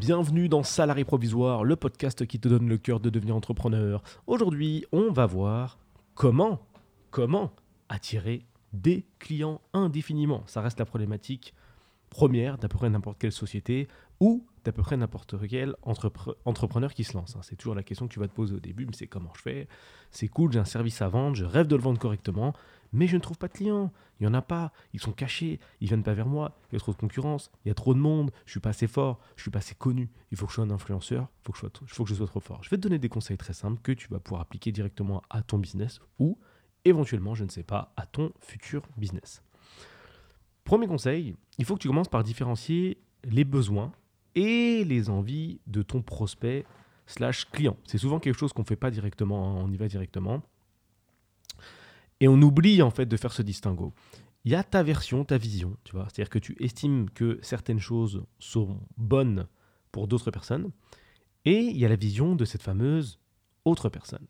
bienvenue dans Salarié Provisoire, le podcast qui te donne le cœur de devenir entrepreneur. Aujourd'hui, on va voir comment, comment attirer des clients indéfiniment. Ça reste la problématique première d'à peu près n'importe quelle société ou d'à peu près n'importe quel entrepreneur qui se lance. Hein. C'est toujours la question que tu vas te poser au début, mais c'est comment je fais? C'est cool, j'ai un service à vendre, je rêve de le vendre correctement, mais je ne trouve pas de clients. Il n'y en a pas, ils sont cachés, ils viennent pas vers moi, il y a trop de concurrence, il y a trop de monde, je suis pas assez fort, je suis pas assez connu, il faut que je sois un influenceur, il faut, que je faut que je sois trop fort. Je vais te donner des conseils très simples que tu vas pouvoir appliquer directement à ton business ou éventuellement, je ne sais pas, à ton futur business. Premier conseil, il faut que tu commences par différencier les besoins et les envies de ton prospect slash client. C'est souvent quelque chose qu'on ne fait pas directement, hein, on y va directement. Et on oublie en fait de faire ce distinguo. Il y a ta version, ta vision, tu vois. C'est-à-dire que tu estimes que certaines choses sont bonnes pour d'autres personnes. Et il y a la vision de cette fameuse autre personne.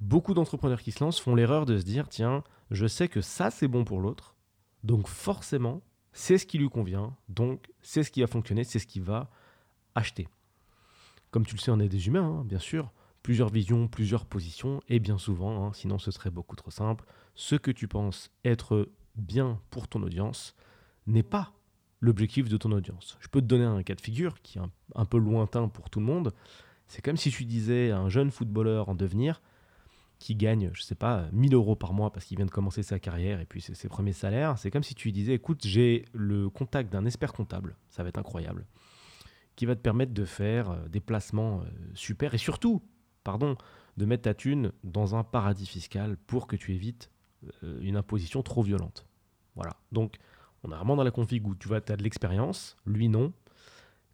Beaucoup d'entrepreneurs qui se lancent font l'erreur de se dire, tiens, je sais que ça c'est bon pour l'autre, donc forcément, c'est ce qui lui convient, donc c'est ce qui va fonctionner, c'est ce qui va acheter. Comme tu le sais, on est des humains, hein, bien sûr, plusieurs visions, plusieurs positions, et bien souvent, hein, sinon ce serait beaucoup trop simple, ce que tu penses être bien pour ton audience n'est pas l'objectif de ton audience. Je peux te donner un cas de figure qui est un, peu lointain pour tout le monde. C'est comme si tu disais à un jeune footballeur en devenir, qui gagne, je sais pas, 1000 euros par mois parce qu'il vient de commencer sa carrière et puis c'est ses premiers salaires, c'est comme si tu disais, écoute, j'ai le contact d'un expert comptable, ça va être incroyable, qui va te permettre de faire euh, des placements euh, super et surtout, pardon, de mettre ta thune dans un paradis fiscal pour que tu évites euh, une imposition trop violente. Voilà. Donc, on est vraiment dans la config où tu vas, as de l'expérience, lui non,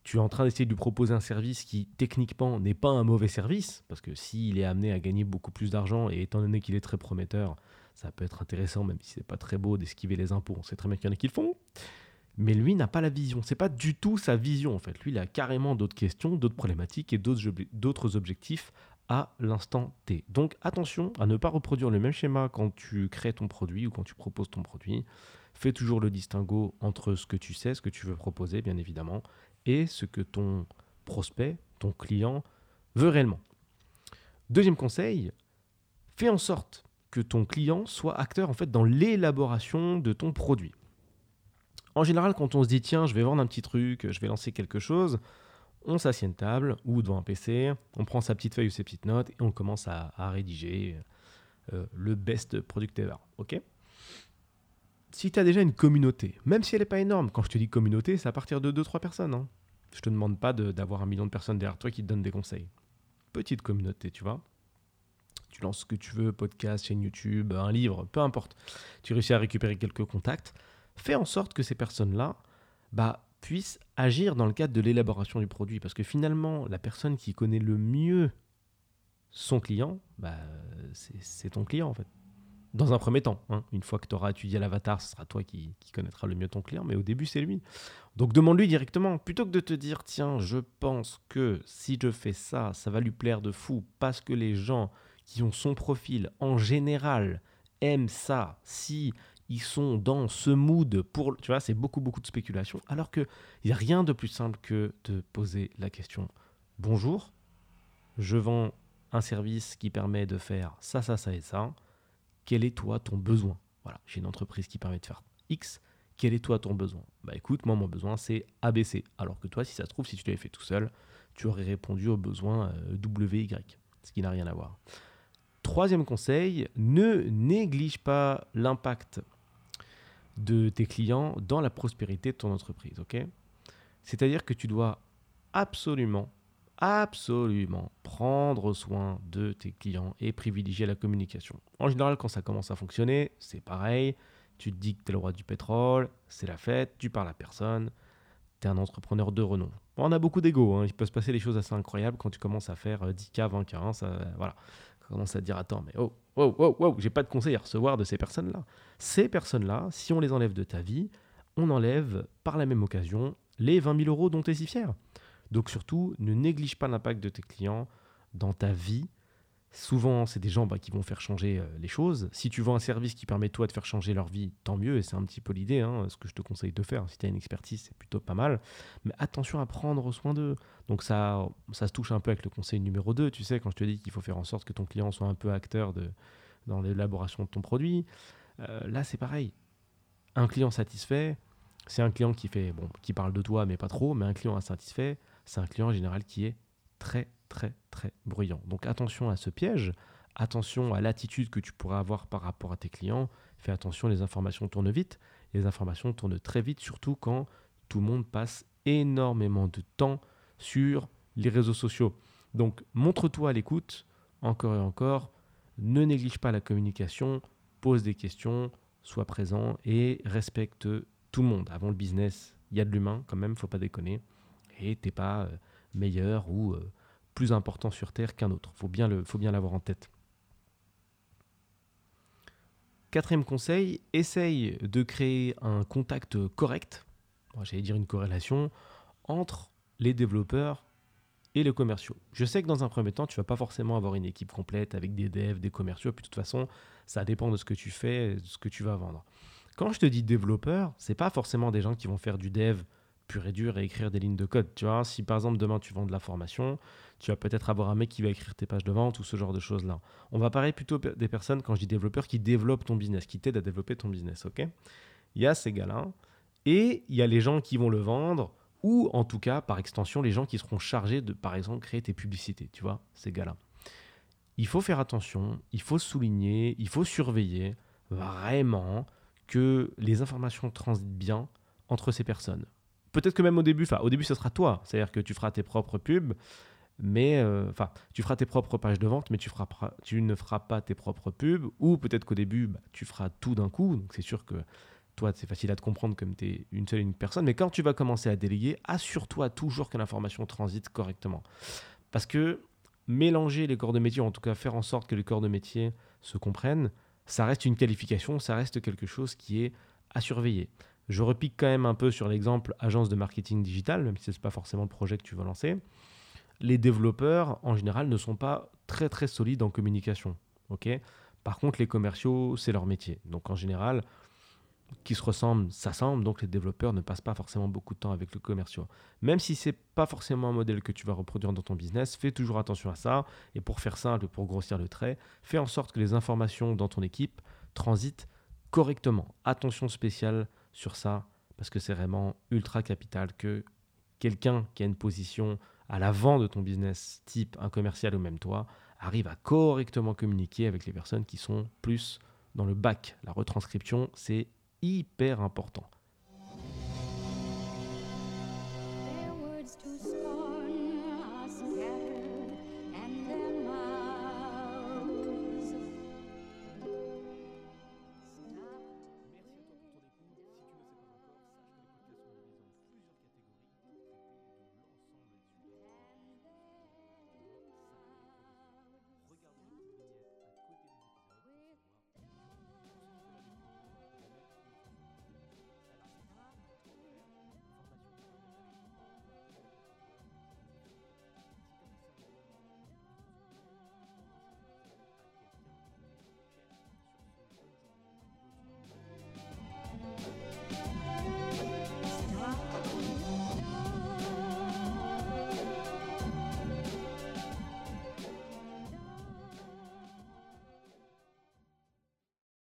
tu es en train d'essayer de lui proposer un service qui techniquement n'est pas un mauvais service, parce que s'il est amené à gagner beaucoup plus d'argent, et étant donné qu'il est très prometteur, ça peut être intéressant, même si c'est pas très beau d'esquiver les impôts, on sait très bien qu'il y en a qui le font. Mais lui n'a pas la vision, c'est pas du tout sa vision en fait. Lui, il a carrément d'autres questions, d'autres problématiques et d'autres objectifs à l'instant T. Donc attention à ne pas reproduire le même schéma quand tu crées ton produit ou quand tu proposes ton produit. Fais toujours le distinguo entre ce que tu sais, ce que tu veux proposer, bien évidemment, et ce que ton prospect, ton client veut réellement. Deuxième conseil, fais en sorte que ton client soit acteur en fait dans l'élaboration de ton produit. En général, quand on se dit tiens, je vais vendre un petit truc, je vais lancer quelque chose, on s'assied à une table ou devant un PC, on prend sa petite feuille ou ses petites notes et on commence à, rédiger euh, le best product ever. Ok? Si tu as déjà une communauté, même si elle n'est pas énorme, quand je te dis communauté, c'est à partir de 2-3 personnes. Hein. Je te demande pas d'avoir un million de personnes derrière toi qui te donnent des conseils. Petite communauté, tu vois. Tu lances ce que tu veux, podcast, chaîne YouTube, un livre, peu importe. Tu réussis à récupérer quelques contacts. Fais en sorte que ces personnes-là bah, puissent agir dans le cadre de l'élaboration du produit. Parce que finalement, la personne qui connaît le mieux son client, bah, c'est ton client en fait. Dans un premier temps, hein. une fois que tu auras étudié l'avatar, ce sera toi qui, qui connaîtra le mieux ton client, mais au début, c'est lui. Donc demande-lui directement, plutôt que de te dire, tiens, je pense que si je fais ça, ça va lui plaire de fou, parce que les gens qui ont son profil en général aiment ça, si ils sont dans ce mood pour, tu vois, c'est beaucoup beaucoup de spéculation, alors qu'il n'y a rien de plus simple que de poser la question, bonjour, je vends un service qui permet de faire ça, ça, ça et ça quel est toi ton besoin? Voilà, j'ai une entreprise qui permet de faire X, quel est toi ton besoin? Bah écoute, moi mon besoin c'est ABC. Alors que toi, si ça se trouve, si tu l'avais fait tout seul, tu aurais répondu au besoin euh, WY, ce qui n'a rien à voir. Troisième conseil, ne néglige pas l'impact de tes clients dans la prospérité de ton entreprise, C'est-à-dire que tu dois absolument absolument prendre soin de tes clients et privilégier la communication. En général, quand ça commence à fonctionner, c'est pareil. Tu te dis que tu es le roi du pétrole, c'est la fête, tu parles à personne, tu es un entrepreneur de renom. on a beaucoup d'ego, hein. il peut se passer des choses assez incroyables quand tu commences à faire 10K, euh, 20K. Hein, voilà. Tu commences à te dire Attends, mais oh, oh, oh, oh, j'ai pas de conseils à recevoir de ces personnes-là. Ces personnes-là, si on les enlève de ta vie, on enlève par la même occasion les 20 000 euros dont tu es si fier. Donc surtout, ne néglige pas l'impact de tes clients dans ta vie. Souvent, c'est des gens bah, qui vont faire changer euh, les choses. Si tu vends un service qui permet toi de faire changer leur vie, tant mieux, et c'est un petit peu l'idée, hein, ce que je te conseille de faire. Si tu as une expertise, c'est plutôt pas mal. Mais attention à prendre soin d'eux. Donc ça, ça se touche un peu avec le conseil numéro 2, tu sais, quand je te dis qu'il faut faire en sorte que ton client soit un peu acteur de, dans l'élaboration de ton produit. Euh, là, c'est pareil. Un client satisfait, c'est un client qui fait, bon, qui parle de toi, mais pas trop, mais un client insatisfait, c'est un client en général qui est très très très bruyant. Donc attention à ce piège, attention à l'attitude que tu pourras avoir par rapport à tes clients. Fais attention, les informations tournent vite. Les informations tournent très vite, surtout quand tout le monde passe énormément de temps sur les réseaux sociaux. Donc montre-toi à l'écoute, encore et encore. Ne néglige pas la communication, pose des questions, sois présent et respecte tout le monde. Avant le business, il y a de l'humain quand même, faut pas déconner. Et t'es pas euh, meilleur ou euh, plus important sur Terre qu'un autre. Faut bien faut bien l'avoir en tête. Quatrième conseil, essaye de créer un contact correct, j'allais dire une corrélation, entre les développeurs et les commerciaux. Je sais que dans un premier temps, tu vas pas forcément avoir une équipe complète avec des devs, des commerciaux, puis de toute façon, ça dépend de ce que tu fais, de ce que tu vas vendre. Quand je te dis développeur, c'est pas forcément des gens qui vont faire du dev pur et dur et écrire des lignes de code. Tu vois, si par exemple demain tu vends de la formation, tu vas peut-être avoir un mec qui va écrire tes pages de vente ou ce genre de choses-là. On va parler plutôt des personnes, quand je dis développeurs, qui développent ton business, qui t'aident à développer ton business. ok? Il y a ces gars-là et il y a les gens qui vont le vendre ou en tout cas, par extension, les gens qui seront chargés de, par exemple, créer tes publicités. Tu vois, ces gars-là. Il faut faire attention, il faut souligner, il faut surveiller vraiment que les informations transitent bien entre ces personnes peut-être que même au début, enfin au début ce sera toi, c'est-à-dire que tu feras tes propres pubs, mais euh, enfin tu feras tes propres pages de vente, mais tu, ne feras pas tes propres pubs, ou peut-être qu'au début bah, tu feras tout d'un coup, c'est sûr que toi c'est facile à te comprendre comme tu es une seule une personne, mais quand tu vas commencer à déléguer, assure-toi toujours que l'information transite correctement. Parce que mélanger les corps de métier, en tout cas faire en sorte que les corps de métier se comprennent, ça reste une qualification, ça reste quelque chose qui est à surveiller. Je repique quand même un peu sur l'exemple agence de marketing digital, même si ce n'est pas forcément le projet que tu veux lancer. Les développeurs, en général, ne sont pas très très solides en communication. ok? Par contre, les commerciaux, c'est leur métier. Donc en général, qui se ressemblent s'assemblent, donc les développeurs ne passent pas forcément beaucoup de temps avec le commerciaux. Même si ce n'est pas forcément un modèle que tu vas reproduire dans ton business, fais toujours attention à ça. Et pour faire simple, pour grossir le trait, fais en sorte que les informations dans ton équipe transitent correctement. Attention spéciale sur ça, parce que c'est vraiment ultra capital que quelqu'un qui a une position à l'avant de ton business, type un commercial ou même toi, arrive à correctement communiquer avec les personnes qui sont plus dans le bac. La retranscription, c'est hyper important.